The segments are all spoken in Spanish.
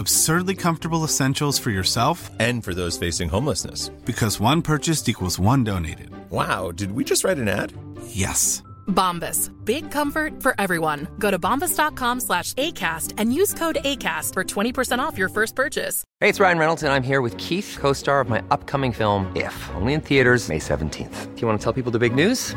Absurdly comfortable essentials for yourself And for those facing homelessness. because one purchased equals one donated. Wow, did we just write an ad? Yes. Bombas. Big comfort for everyone. Go to bombas.com slash ACAST and use code ACAST for 20% off your first purchase. Hey, it's Ryan Reynolds, and I'm here with Keith, co star of my upcoming film, If, only in theaters, May 17th. Do you want to tell people the big news?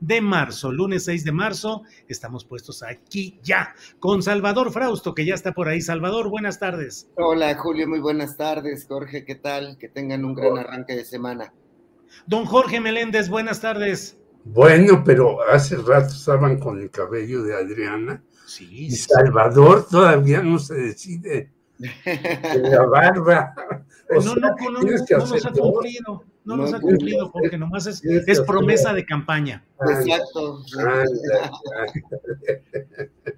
de marzo. Lunes 6 de marzo, estamos puestos aquí ya con Salvador Frausto, que ya está por ahí. Salvador, buenas tardes. Hola Julio, muy buenas tardes. Jorge, ¿qué tal? Que tengan un gran arranque de semana. Don Jorge Meléndez, buenas tardes. Bueno, pero hace rato estaban con el cabello de Adriana Sí, y Salvador todavía no se decide de la barba. O no, sea, no, no, nos ha cumplido, no nos No, ha cumplido hacer- porque nomás es, promesa de campaña. Exacto.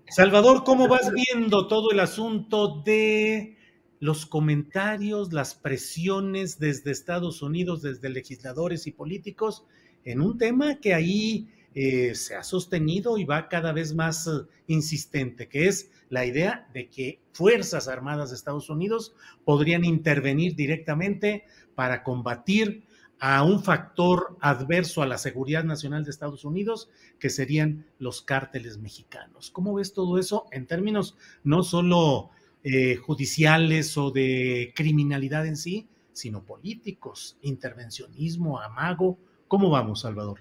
Salvador, ¿cómo vas viendo todo el asunto de los comentarios, las presiones desde Estados Unidos, desde legisladores y políticos, en un tema que ahí eh, se ha sostenido y va cada vez más eh, insistente, que es la idea de que Fuerzas Armadas de Estados Unidos podrían intervenir directamente para combatir a un factor adverso a la seguridad nacional de Estados Unidos, que serían los cárteles mexicanos. ¿Cómo ves todo eso en términos no solo eh, judiciales o de criminalidad en sí, sino políticos, intervencionismo, amago? ¿Cómo vamos, Salvador?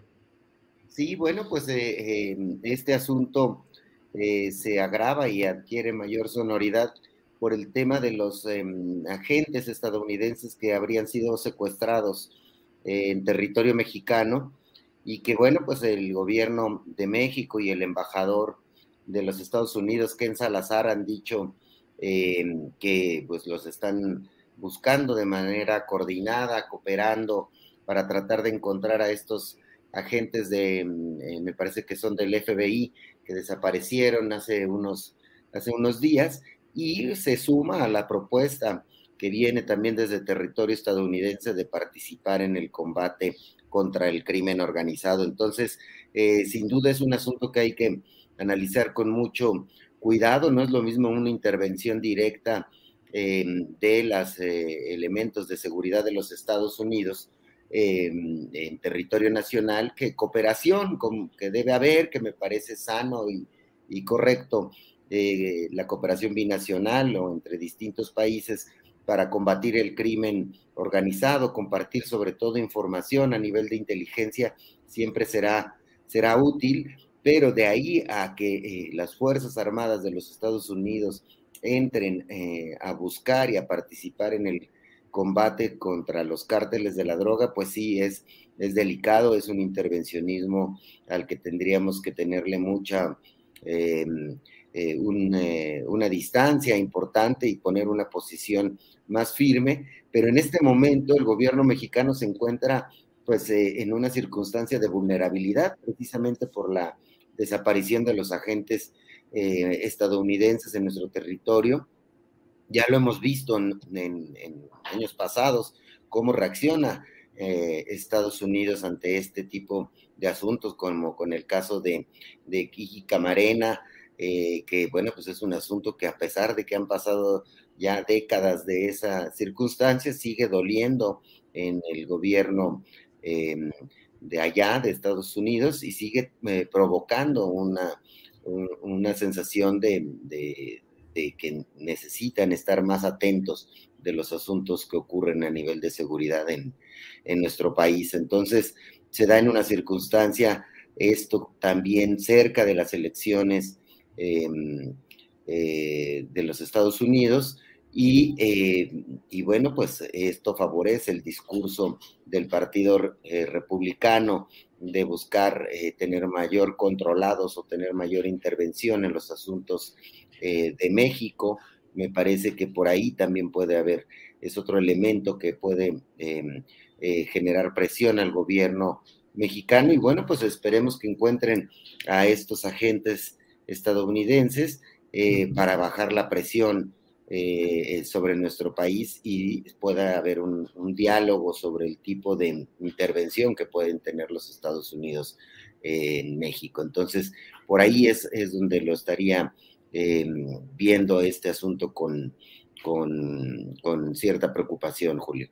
Sí, bueno, pues eh, eh, este asunto eh, se agrava y adquiere mayor sonoridad por el tema de los eh, agentes estadounidenses que habrían sido secuestrados eh, en territorio mexicano y que, bueno, pues el gobierno de México y el embajador de los Estados Unidos, Ken Salazar, han dicho eh, que pues los están buscando de manera coordinada, cooperando para tratar de encontrar a estos agentes de, eh, me parece que son del FBI, que desaparecieron hace unos, hace unos días, y se suma a la propuesta que viene también desde territorio estadounidense de participar en el combate contra el crimen organizado. Entonces, eh, sin duda es un asunto que hay que analizar con mucho cuidado, no es lo mismo una intervención directa eh, de los eh, elementos de seguridad de los Estados Unidos en territorio nacional que cooperación con, que debe haber, que me parece sano y, y correcto, eh, la cooperación binacional o entre distintos países para combatir el crimen organizado, compartir sobre todo información a nivel de inteligencia, siempre será, será útil, pero de ahí a que eh, las Fuerzas Armadas de los Estados Unidos entren eh, a buscar y a participar en el combate contra los cárteles de la droga, pues sí, es, es delicado, es un intervencionismo al que tendríamos que tenerle mucha, eh, eh, un, eh, una distancia importante y poner una posición más firme, pero en este momento el gobierno mexicano se encuentra pues en una circunstancia de vulnerabilidad precisamente por la desaparición de los agentes estadounidenses en nuestro territorio. Ya lo hemos visto en, años pasados, cómo reacciona eh, Estados Unidos ante este tipo de asuntos, como con el caso de, de Kiki Camarena, eh, que bueno, pues es un asunto que a pesar de que han pasado ya décadas de esa circunstancia, sigue doliendo en el gobierno eh, de allá, de Estados Unidos, y sigue eh, provocando una, un, una sensación de, que necesitan estar más atentos de los asuntos que ocurren a nivel de seguridad en, nuestro país. Entonces, se da en una circunstancia esto también cerca de las elecciones em, eh, de los Estados Unidos eh, y, bueno, pues esto favorece el discurso del Partido eh, Republicano de buscar tener mayor controlados o tener mayor intervención en los asuntos de México me parece que por ahí también puede haber, es otro elemento que puede em, eh, generar presión al gobierno mexicano y bueno, pues esperemos que encuentren a estos agentes estadounidenses eh, para bajar la presión eh, sobre nuestro país y pueda haber un, diálogo sobre el tipo de intervención que pueden tener los Estados Unidos en México. Entonces, por ahí es, es donde lo estaría viendo este asunto con, con, cierta preocupación, Julio.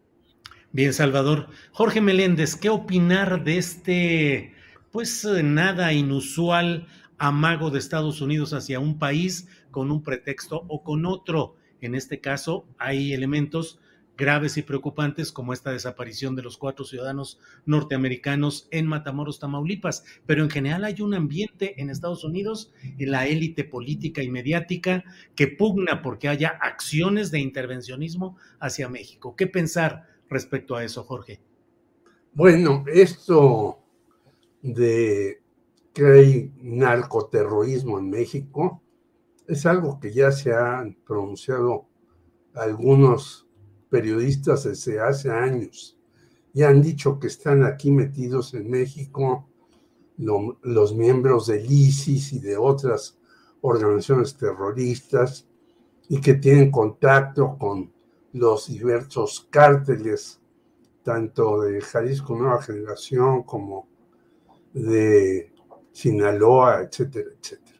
Bien, Salvador. Jorge Meléndez, ¿qué opinar de este, pues eh, nada inusual amago de Estados Unidos hacia un país con un pretexto o con otro? En este caso, hay elementos graves y preocupantes como esta desaparición de los cuatro ciudadanos norteamericanos en Matamoros, Tamaulipas. Pero en general hay un ambiente en Estados Unidos, en la élite política y mediática, que pugna porque haya acciones de intervencionismo hacia México. ¿Qué pensar respecto a eso, Jorge? Bueno, esto de que hay narcoterrorismo en México es algo que ya se han pronunciado algunos periodistas desde hace años y han dicho que están aquí metidos en México los miembros del ISIS y de otras organizaciones terroristas y que tienen contacto con los diversos cárteles, tanto de Jalisco Nueva Generación como de Sinaloa, etcétera, etcétera.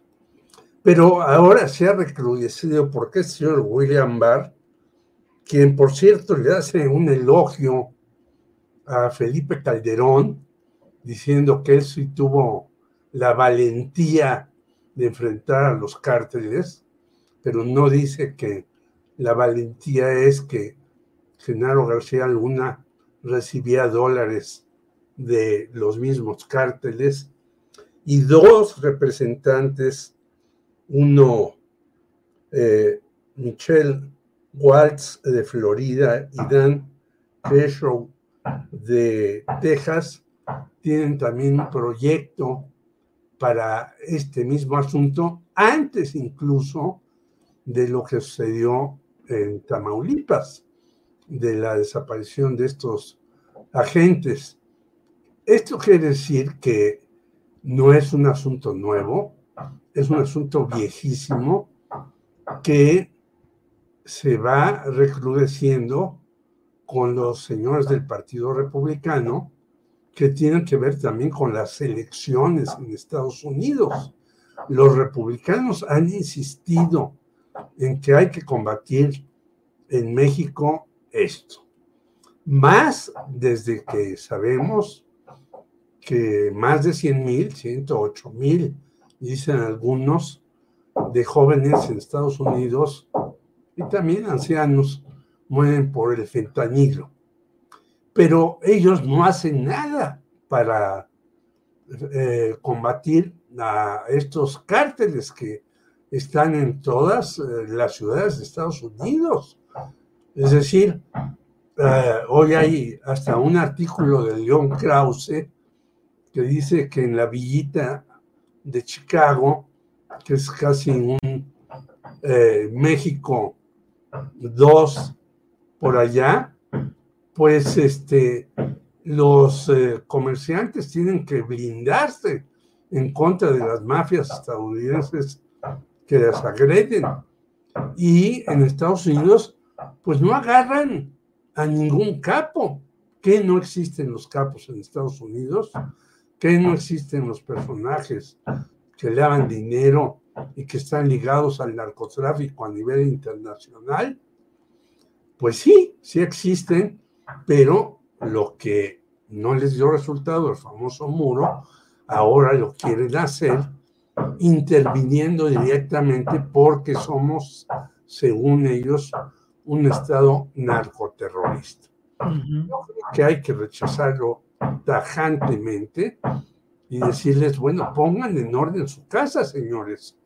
Pero ahora se ha recrudecido porque el señor William Barr quien por cierto le hace un elogio a Felipe Calderón, diciendo que él sí tuvo la valentía de enfrentar a los cárteles, pero no dice que la valentía es que Genaro García Luna recibía dólares de los mismos cárteles y dos representantes, uno, eh, Michel Waltz de Florida y Dan Peshow de Texas tienen también un proyecto para este mismo asunto, antes incluso de lo que sucedió en Tamaulipas, de la desaparición de estos agentes. Esto quiere decir que no es un asunto nuevo, es un asunto viejísimo que se va recrudeciendo con los señores del Partido Republicano, que tienen que ver también con las elecciones en Estados Unidos. Los republicanos han insistido en que hay que combatir en México esto. Más desde que sabemos que más de 100 mil, 108 mil, dicen algunos, de jóvenes en Estados Unidos y también ancianos mueren por el fentanilo. Pero ellos no hacen nada para eh, combatir a estos cárteles que están en todas eh, las ciudades de Estados Unidos. Es decir, eh, hoy hay hasta un artículo de León Krause que dice que en la villita de Chicago, que es casi un México dos por allá, pues este, los eh, comerciantes tienen que blindarse en contra de las mafias estadounidenses que las agreden. Y en Estados Unidos, pues no agarran a ningún capo. que no existen los capos en Estados Unidos? que no existen los personajes que le hagan dinero y que están ligados al narcotráfico a nivel internacional, pues sí, sí existen, pero lo que no les dio resultado, el famoso muro, ahora lo quieren hacer interviniendo directamente porque somos, según ellos, un Estado narcoterrorista. Yo creo que hay que rechazarlo tajantemente y decirles, bueno, pongan en orden su casa, señores.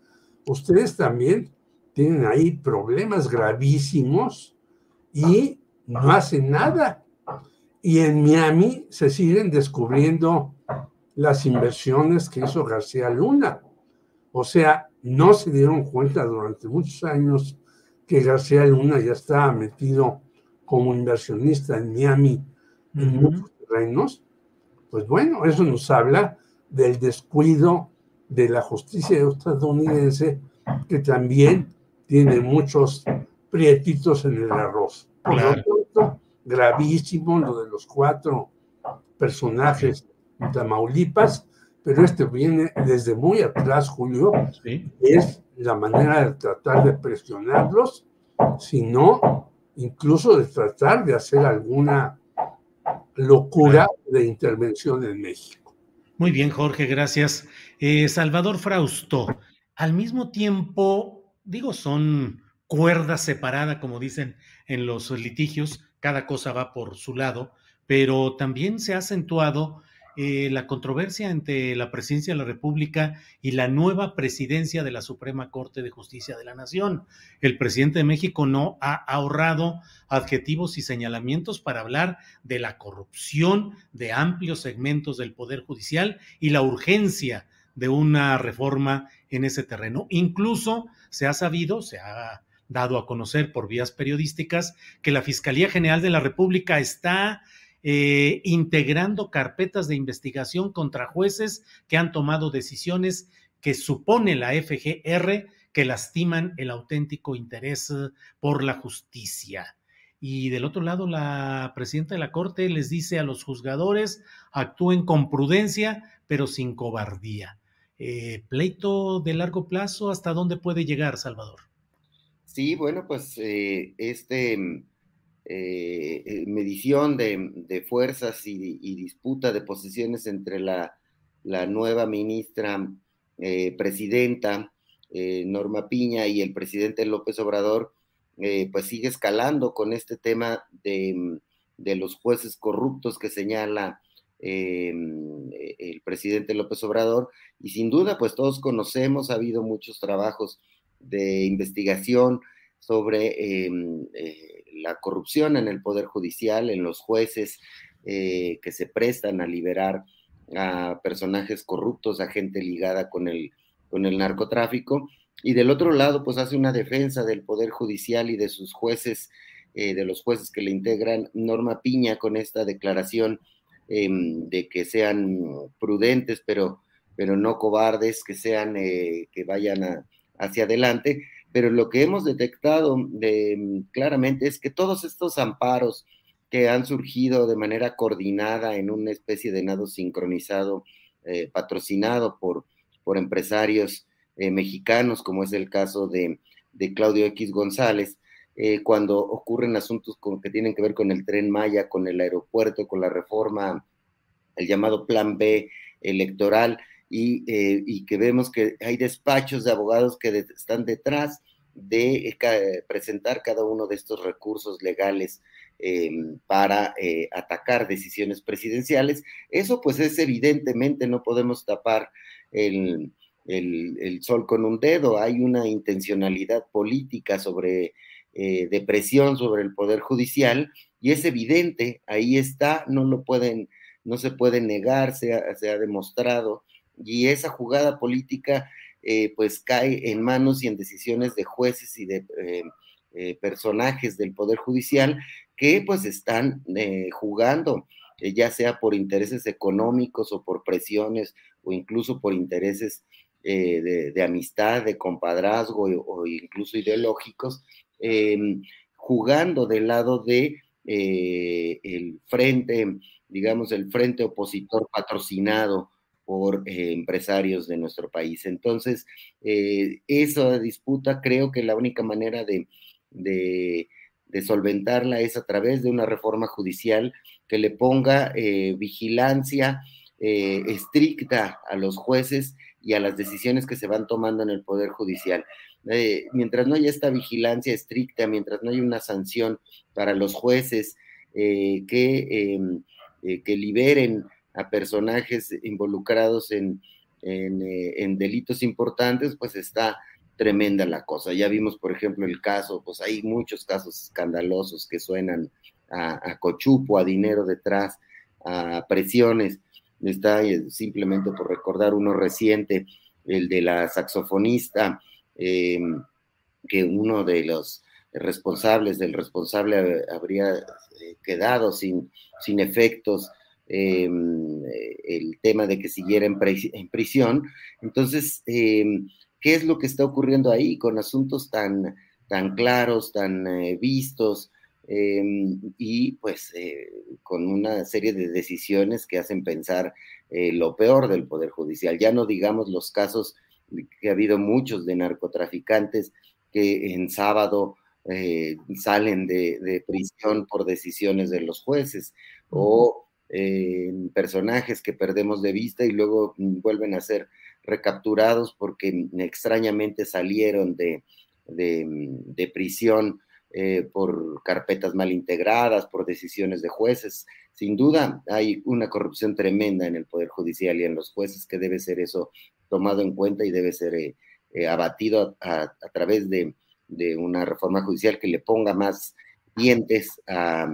Ustedes también tienen ahí problemas gravísimos y no hacen nada. Y en Miami se siguen descubriendo las inversiones que hizo García Luna. O sea, no se dieron cuenta durante muchos años que García Luna ya estaba metido como inversionista en Miami en muchos terrenos. Pues bueno, eso nos habla del descuido de la justicia estadounidense que también tiene muchos prietitos en el arroz. Por lo tanto, gravísimo lo de los cuatro personajes de Tamaulipas, pero este viene desde muy atrás, Julio, es la manera de tratar de presionarlos, sino incluso de tratar de hacer alguna locura de intervención en México. Muy bien, Jorge, gracias. Eh, Salvador Frausto, al mismo tiempo, digo, son cuerdas separadas, como dicen en los litigios, cada cosa va por su lado, pero también se ha acentuado eh, la controversia entre la presidencia de la República y la nueva presidencia de la Suprema Corte de Justicia de la Nación. El presidente de México no ha ahorrado adjetivos y señalamientos para hablar de la corrupción de amplios segmentos del Poder Judicial y la urgencia de una reforma en ese terreno. Incluso se ha sabido, se ha dado a conocer por vías periodísticas, que la Fiscalía General de la República está eh, integrando carpetas de investigación contra jueces que han tomado decisiones que supone la FGR que lastiman el auténtico interés por la justicia. Y del otro lado, la presidenta de la Corte les dice a los juzgadores, actúen con prudencia, pero sin cobardía. Eh, pleito de largo plazo, ¿hasta dónde puede llegar, Salvador? Sí, bueno, pues eh, este eh, eh, medición de, fuerzas y, disputa de posiciones entre la, nueva ministra eh, presidenta Norma Piña y el presidente López Obrador, pues sigue escalando con este tema de, los jueces corruptos que señala el presidente López Obrador. Y sin duda, pues todos conocemos, ha habido muchos trabajos de investigación sobre la corrupción en el Poder Judicial, en los jueces eh, que se prestan a liberar a personajes corruptos, a gente ligada con el, con el narcotráfico. Y del otro lado, pues hace una defensa del Poder Judicial y de sus jueces, eh, de los jueces que le integran, Norma Piña, con esta declaración em, de que sean prudentes, pero, pero no cobardes, que sean, eh, que vayan hacia adelante pero lo que hemos detectado mm, claramente es que todos estos amparos que han surgido de manera coordinada en una especie de nado sincronizado, eh, patrocinado por, por empresarios eh, mexicanos, como es el caso de, Claudio X González, eh, cuando ocurren asuntos con, que tienen que ver con el tren Maya, con el aeropuerto, con la reforma, el llamado Plan B electoral, eh, y, que vemos que hay despachos de abogados que están detrás de eh, presentar cada uno de estos recursos legales para eh, atacar decisiones presidenciales. Eso pues es evidentemente, no podemos tapar el, sol con un dedo, hay una intencionalidad política sobre de presión sobre el poder judicial y es evidente, ahí está, no lo pueden, no se puede negar, se ha demostrado y esa jugada política eh, pues cae en manos y en decisiones de jueces y de eh, eh, personajes del Poder Judicial que pues están jugando, ya sea por intereses económicos o por presiones o incluso por intereses de, amistad, de compadrazgo o, incluso ideológicos, em, jugando del lado de el frente, digamos, el frente opositor patrocinado por eh, empresarios de nuestro país. Entonces, eh, esa disputa creo que la única manera de, solventarla es a través de una reforma judicial que le ponga eh, vigilancia estricta a los jueces y a las decisiones que se van tomando en el Poder Judicial. Mientras no haya esta vigilancia estricta, mientras no haya una sanción para los jueces em, que liberen a personajes involucrados en, en, delitos importantes, pues está tremenda la cosa. Ya vimos, por ejemplo, el caso, pues hay muchos casos escandalosos que suenan a, cochupo, a dinero detrás, a presiones está eh, simplemente por recordar uno reciente, el de la saxofonista, em, que uno de los responsables del responsable habría eh, quedado sin, sin efectos em, el tema de que siguiera en, prisión. Entonces, em, ¿qué es lo que está ocurriendo ahí con asuntos tan, tan claros, tan eh, vistos? Y pues eh, con una serie de decisiones que hacen pensar eh, lo peor del Poder Judicial. Ya no digamos los casos que ha habido muchos de narcotraficantes que en sábado eh, salen de, prisión por decisiones de los jueces o personajes que perdemos de vista y luego vuelven a ser recapturados porque extrañamente salieron de, de prisión eh, por carpetas mal integradas, por decisiones de jueces. Sin duda hay una corrupción tremenda en el Poder Judicial y en los jueces que debe ser eso tomado en cuenta y debe ser eh, eh, abatido a, través de, una reforma judicial que le ponga más dientes a,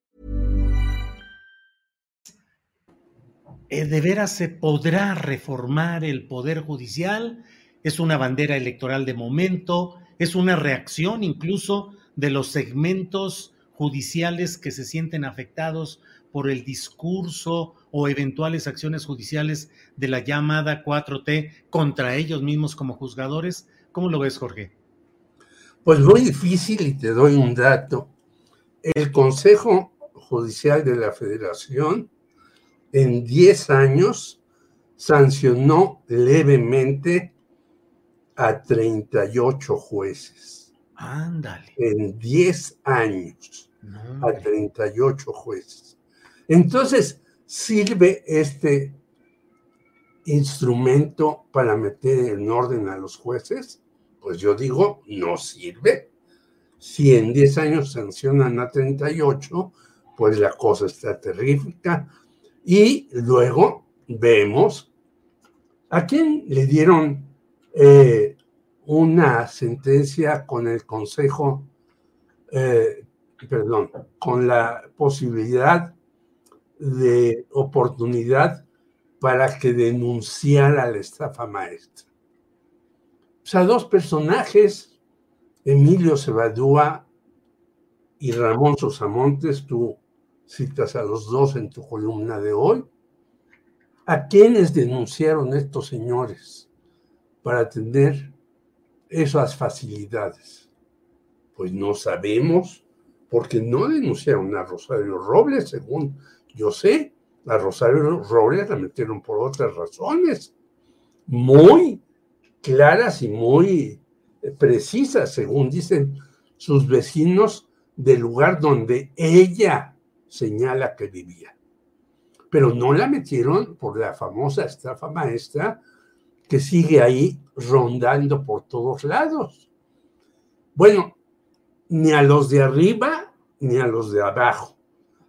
¿De veras se podrá reformar el Poder Judicial? ¿Es una bandera electoral de momento? ¿Es una reacción incluso de los segmentos judiciales que se sienten afectados por el discurso o eventuales acciones judiciales de la llamada 4T contra ellos mismos como juzgadores? ¿Cómo lo ves, Jorge? Pues muy difícil y te doy un dato. El Consejo Judicial de la Federación en 10 años sancionó levemente a 38 jueces. Ándale. En 10 años a 38 jueces. Entonces, ¿sirve este instrumento para meter en orden a los jueces? Pues yo digo, no sirve. Si en 10 años sancionan a 38, pues la cosa está terrífica y luego vemos a quién le dieron eh, una sentencia con el consejo, eh, perdón, con la posibilidad de oportunidad para que denunciara la estafa maestra. O sea, dos personajes, Emilio Sebadúa y Ramón Sosamontes, tú citas a los dos en tu columna de hoy. ¿A quiénes denunciaron estos señores para tener esas facilidades? Pues no sabemos, porque no denunciaron a Rosario Robles, según yo sé. A Rosario Robles la metieron por otras razones, muy claras y muy precisas, según dicen sus vecinos del lugar donde ella señala que vivía. Pero no la metieron por la famosa estafa maestra que sigue ahí rondando por todos lados. Bueno, ni a los de arriba ni a los de abajo.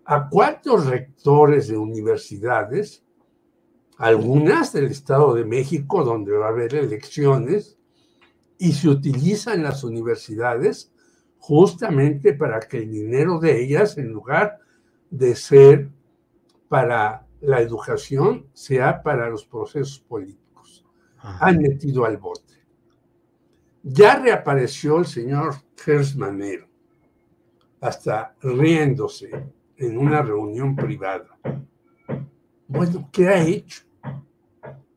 A cuatro rectores de universidades, algunas del Estado de México, donde va a haber elecciones, y se utilizan las universidades justamente para que el dinero de ellas, en lugar de ser para la educación, sea para los procesos políticos. Han metido al bote. Ya reapareció el señor Gersmanero, hasta riéndose en una reunión privada. Bueno, ¿qué ha hecho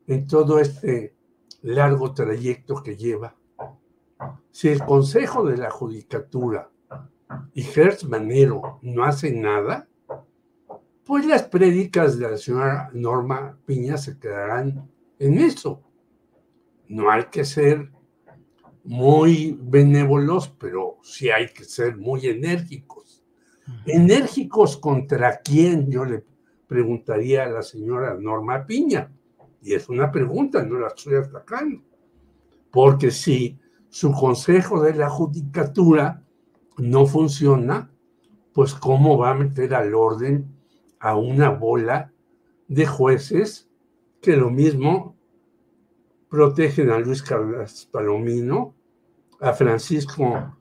en todo este largo trayecto que lleva? Si el Consejo de la Judicatura y Gersmanero no hacen nada, pues las prédicas de la señora Norma Piña se quedarán en eso. No hay que ser muy benévolos, pero sí hay que ser muy enérgicos. ¿Enérgicos contra quién? Yo le preguntaría a la señora Norma Piña. Y es una pregunta, no la estoy atacando. Porque si su consejo de la judicatura no funciona, pues cómo va a meter al orden a una bola de jueces que lo mismo protegen a Luis Carlos Palomino, a Francisco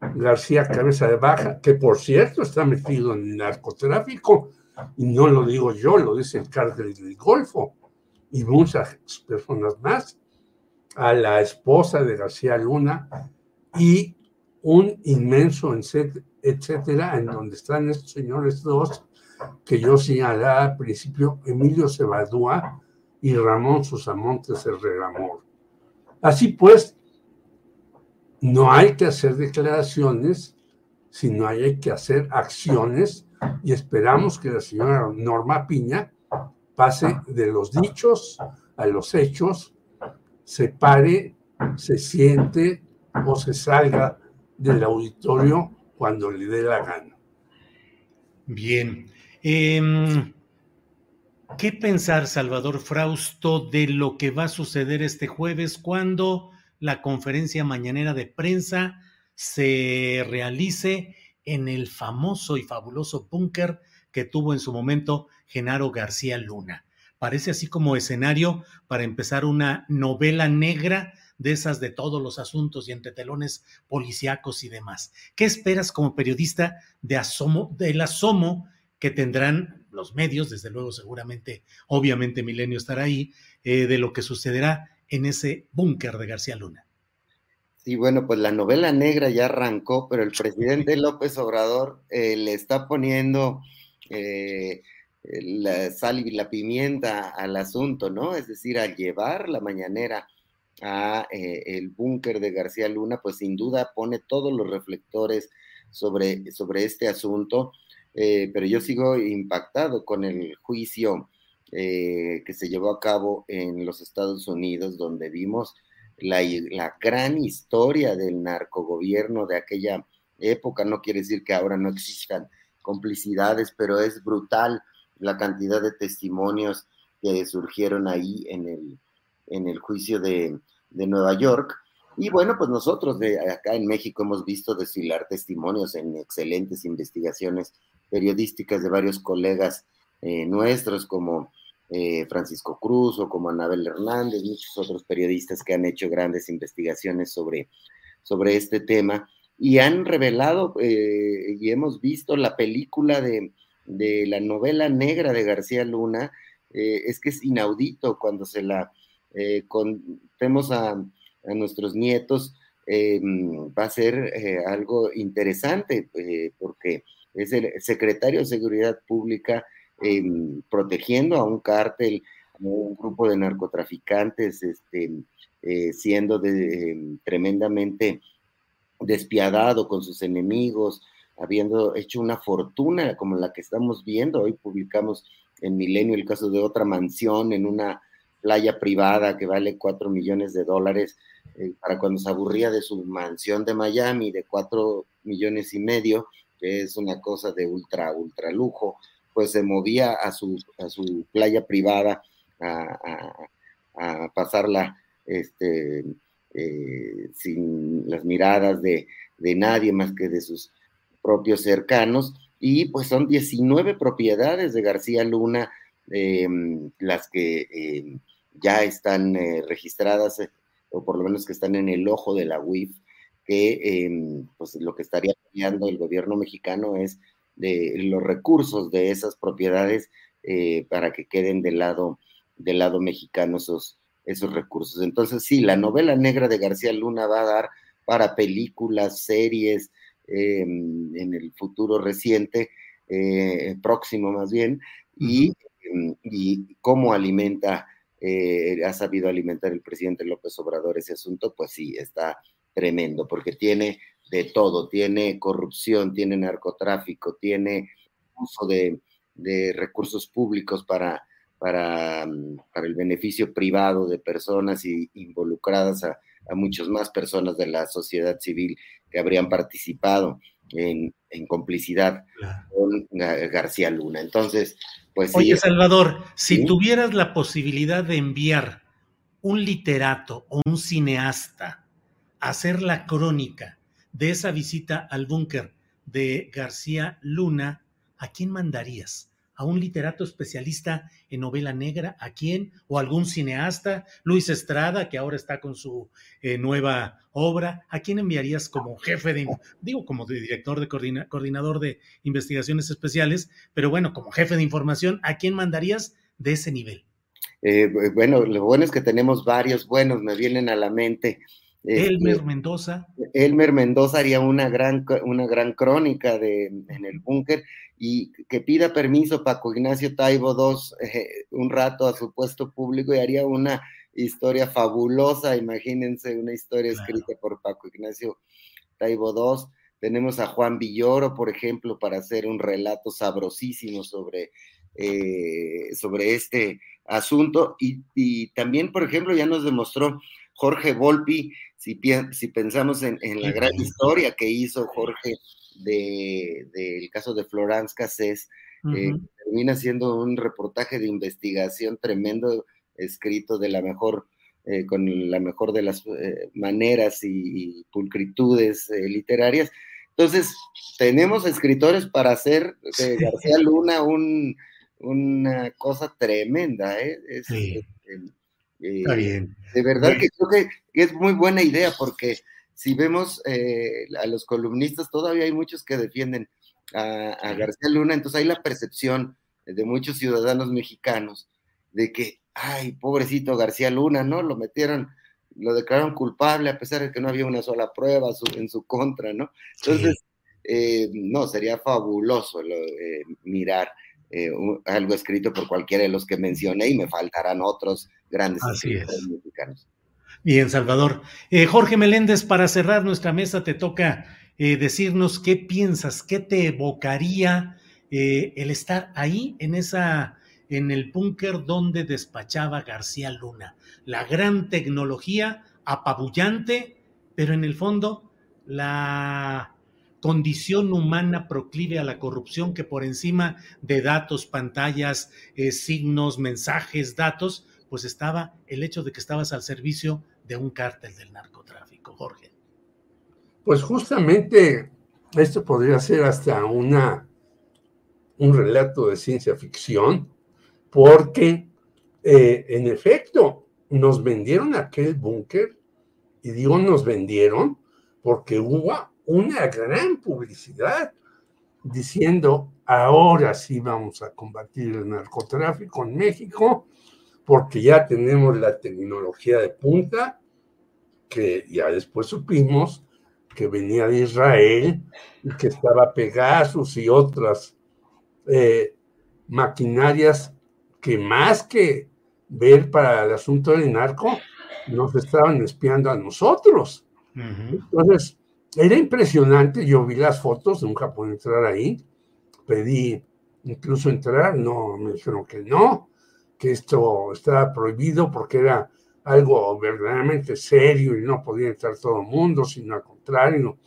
García Cabeza de Baja, que por cierto está metido en narcotráfico, y no lo digo yo, lo dice el cártel del Golfo, y muchas personas más, a la esposa de García Luna, y un inmenso etcétera, en donde están estos señores dos que yo señalaba al principio, Emilio Cebadúa y Ramón Susamontes el Regamor. Así pues, no hay que hacer declaraciones, sino hay que hacer acciones y esperamos que la señora Norma Piña pase de los dichos a los hechos, se pare, se siente o se salga del auditorio cuando le dé la gana. Bien. Em, ¿Qué pensar, Salvador Frausto, de lo que va a suceder este jueves cuando la conferencia mañanera de prensa se realice en el famoso y fabuloso búnker que tuvo en su momento Genaro García Luna? Parece así como escenario para empezar una novela negra de esas de todos los asuntos y entre telones policíacos y demás. ¿Qué esperas como periodista del asomo que tendrán los medios, desde luego seguramente, obviamente Milenio estará ahí, eh, de lo que sucederá en ese búnker de García Luna. Sí, bueno, pues la novela negra ya arrancó, pero el presidente López Obrador eh, le está poniendo eh, la sal y la pimienta al asunto, ¿no? Es decir, al llevar la mañanera a el búnker de García Luna, pues sin duda pone todos los reflectores sobre, sobre este asunto eh, pero yo sigo impactado con el juicio eh, que se llevó a cabo en los Estados Unidos, donde vimos la, gran historia del narcogobierno de aquella época. No quiere decir que ahora no existan complicidades, pero es brutal la cantidad de testimonios que surgieron ahí en el, en el juicio de, de Nueva York. Y bueno, pues nosotros de acá en México hemos visto desfilar testimonios en excelentes investigaciones periodísticas de varios colegas eh, nuestros, como eh, Francisco Cruz o como Anabel Hernández, muchos otros periodistas que han hecho grandes investigaciones sobre, sobre este tema y han revelado eh, y hemos visto la película de, de, la novela negra de García Luna, es que es inaudito cuando se la contemos a, a, nuestros nietos, va a ser algo interesante porque es el secretario de Seguridad Pública em, protegiendo a un cártel, a un grupo de narcotraficantes, este, eh, siendo em, tremendamente despiadado con sus enemigos, habiendo hecho una fortuna como la que estamos viendo. Hoy publicamos en Milenio el caso de otra mansión en una playa privada que vale cuatro millones de dólares, eh, para cuando se aburría de su mansión de Miami de cuatro millones y medio, que es una cosa de ultra, ultra lujo, pues se movía a su, a su playa privada a, pasarla este, eh, sin las miradas de, de nadie más que de sus propios cercanos. Y pues son 19 propiedades de García Luna em, las que em, ya están eh, registradas, eh, o por lo menos que están en el ojo de la UIF, que pues lo que estaría el gobierno mexicano es de los recursos de esas propiedades eh, para que queden del lado, del lado mexicano esos, esos recursos. Entonces, sí, la novela negra de García Luna va a dar para películas, series, em, en el futuro reciente, eh, próximo más bien, y, y cómo alimenta, eh, ha sabido alimentar el presidente López Obrador ese asunto, pues sí, está tremendo, porque tiene de todo, tiene corrupción, tiene narcotráfico, tiene uso de, de recursos públicos para, para, para, el beneficio privado de personas y involucradas a, a muchas más personas de la sociedad civil que habrían participado en, en complicidad con García Luna. Entonces, pues... Oye, Salvador, si tuvieras la posibilidad de enviar un literato o un cineasta a hacer la crónica de esa visita al búnker de García Luna, ¿a quién mandarías? ¿A un literato especialista en novela negra? ¿A quién? ¿O algún cineasta? Luis Estrada, que ahora está con su eh, nueva obra. ¿A quién enviarías como jefe de, digo, como director de coordinador de investigaciones especiales, pero bueno, como jefe de información, ¿a quién mandarías de ese nivel? Eh, bueno, lo bueno es que tenemos varios buenos, me vienen a la mente. Elmer este, Mendoza. Elmer Mendoza haría una gran, una gran crónica de, en el búnker y que pida permiso Paco Ignacio Taibo II eh, un rato a su puesto público y haría una historia fabulosa, imagínense una historia escrita por Paco Ignacio Taibo II. Tenemos a Juan Villoro, por ejemplo, para hacer un relato sabrosísimo sobre, eh, sobre este asunto. Y, y, también, por ejemplo, ya nos demostró Jorge Volpi si, pensamos en, la gran historia que hizo Jorge del caso de Florence Cassés, eh, termina siendo un reportaje de investigación tremendo, escrito de la mejor, eh, con la mejor de las eh, maneras y, pulcritudes literarias. Entonces, tenemos escritores para hacer de García Luna una cosa tremenda. Es, Está eh, bien. De verdad que creo que es muy buena idea porque si vemos eh, a los columnistas, todavía hay muchos que defienden a, García Luna, entonces hay la percepción de muchos ciudadanos mexicanos de que, ay, pobrecito García Luna, ¿no? Lo metieron, lo declararon culpable a pesar de que no había una sola prueba en su contra, ¿no? Entonces, eh, no, sería fabuloso mirar eh, algo escrito por cualquiera de los que mencioné y me faltarán otros grandes escritores mexicanos. Bien, Salvador. Eh, Jorge Meléndez, para cerrar nuestra mesa, te toca eh, decirnos qué piensas, qué te evocaría el estar ahí en esa, en el búnker donde despachaba García Luna. La gran tecnología apabullante, pero en el fondo la condición humana proclive a la corrupción que por encima de datos, pantallas, eh, signos, mensajes, datos, pues estaba el hecho de que estabas al servicio de un cártel del narcotráfico, Jorge. Pues justamente esto podría ser hasta una un relato de ciencia ficción, porque eh, en efecto nos vendieron aquel búnker, y digo nos vendieron porque hubo una gran publicidad diciendo, ahora sí vamos a combatir el narcotráfico en México, porque ya tenemos la tecnología de punta, que ya después supimos que venía de Israel y que estaba Pegasus y otras eh, maquinarias que más que ver para el asunto del narco, nos estaban espiando a nosotros. Entonces, era impresionante, yo vi las fotos, nunca pude entrar ahí, pedí incluso entrar, no, me dijeron que no, que esto estaba prohibido porque era algo verdaderamente serio y no podía entrar todo el mundo, sino al contrario,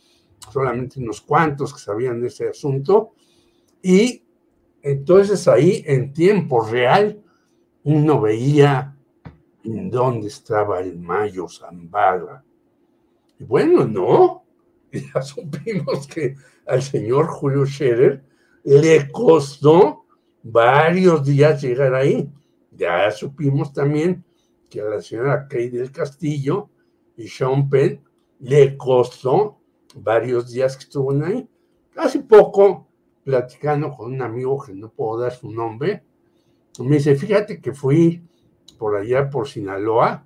solamente unos cuantos que sabían de ese asunto. Y entonces ahí en tiempo real uno veía dónde estaba el Mayo Zambada. Y bueno, no, ya supimos que al señor Julio Scherer le costó varios días llegar ahí. Ya supimos también que a la señora Kay del Castillo y Sean Penn le costó varios días que estuvo ahí. Hace poco, platicando con un amigo que no puedo dar su nombre, me dice, fíjate que fui por allá por Sinaloa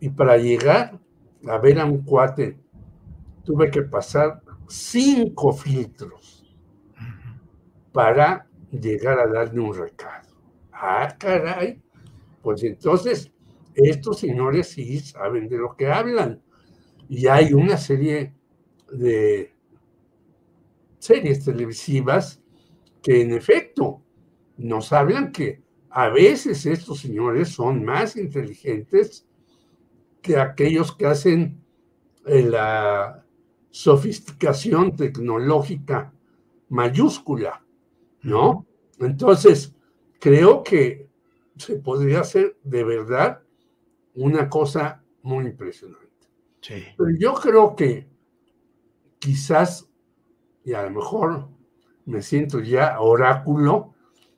y para llegar a ver a un cuate tuve que pasar cinco filtros para llegar a darle un recado. Ah, caray. Pues entonces, estos señores sí saben de lo que hablan. Y hay una serie de series televisivas que en efecto nos hablan que a veces estos señores son más inteligentes que aquellos que hacen eh, la sofisticación tecnológica mayúscula, ¿no? Entonces, creo que se podría hacer de verdad una cosa muy impresionante. Pero yo creo que quizás, y a lo mejor me siento ya oráculo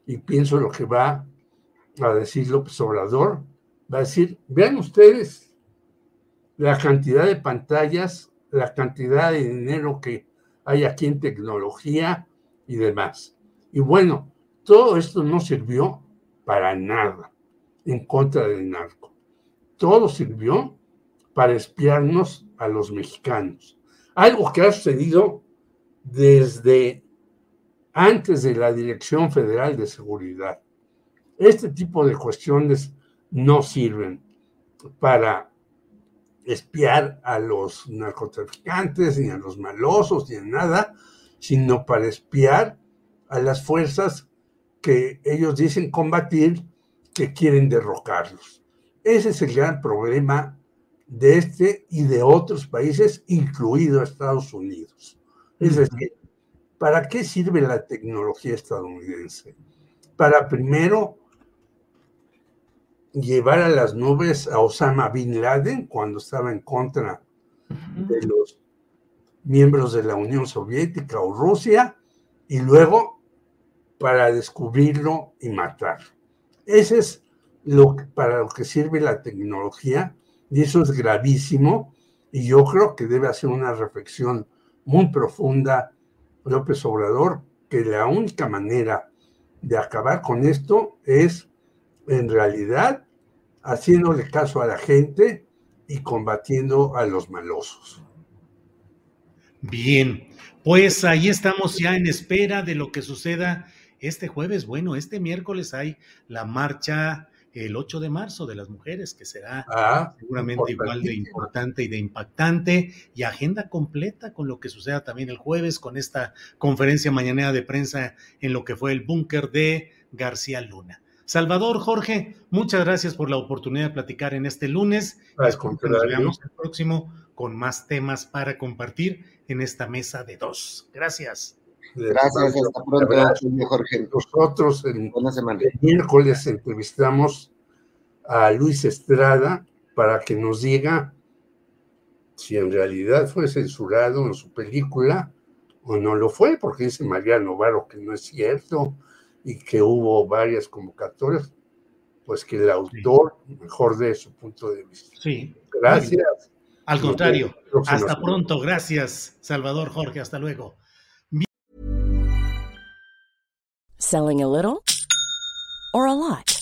y pienso lo que va a decir López Obrador, va a decir, vean ustedes la cantidad de pantallas, la cantidad de dinero que hay aquí en tecnología y demás. Y bueno, todo esto no sirvió para nada en contra del narco. Todo sirvió para espiarnos a los mexicanos. Algo que ha sucedido desde antes de la Dirección Federal de Seguridad. Este tipo de cuestiones no sirven para espiar a los narcotraficantes, ni a los malosos, ni a nada, sino para espiar a las fuerzas que ellos dicen combatir, que quieren derrocarlos. Ese es el gran problema de este y de otros países, incluido Estados Unidos. Es decir, ¿para qué sirve la tecnología estadounidense? Para primero llevar a las nubes a Osama Bin Laden cuando estaba en contra de los miembros de la Unión Soviética o Rusia y luego para descubrirlo y matar. Ese es lo para lo que sirve la tecnología y eso es gravísimo y yo creo que debe hacer una reflexión muy profunda López Obrador que la única manera de acabar con esto es en realidad haciéndole caso a la gente y combatiendo a los malosos. Bien, pues ahí estamos ya en espera de lo que suceda este jueves. Bueno, este miércoles hay la marcha el 8 de marzo de las mujeres, que será ah, seguramente igual de importante y de impactante, y agenda completa con lo que suceda también el jueves, con esta conferencia mañanera de prensa en lo que fue el búnker de García Luna. Salvador, Jorge, muchas gracias por la oportunidad de platicar en este lunes. Que nos veamos el próximo con más temas para compartir en esta mesa de dos. Gracias. Gracias, hasta pronto, Jorge. Nosotros el, el miércoles entrevistamos a Luis Estrada para que nos diga si en realidad fue censurado en su película o no lo fue, porque dice Mariano Varo que no es cierto, y que hubo varias convocatorias, pues que el autor mejor de su punto de vista. Sí. Gracias. Al contrario, hasta pronto. Gracias, Salvador Jorge. Hasta luego. Selling a little or a lot.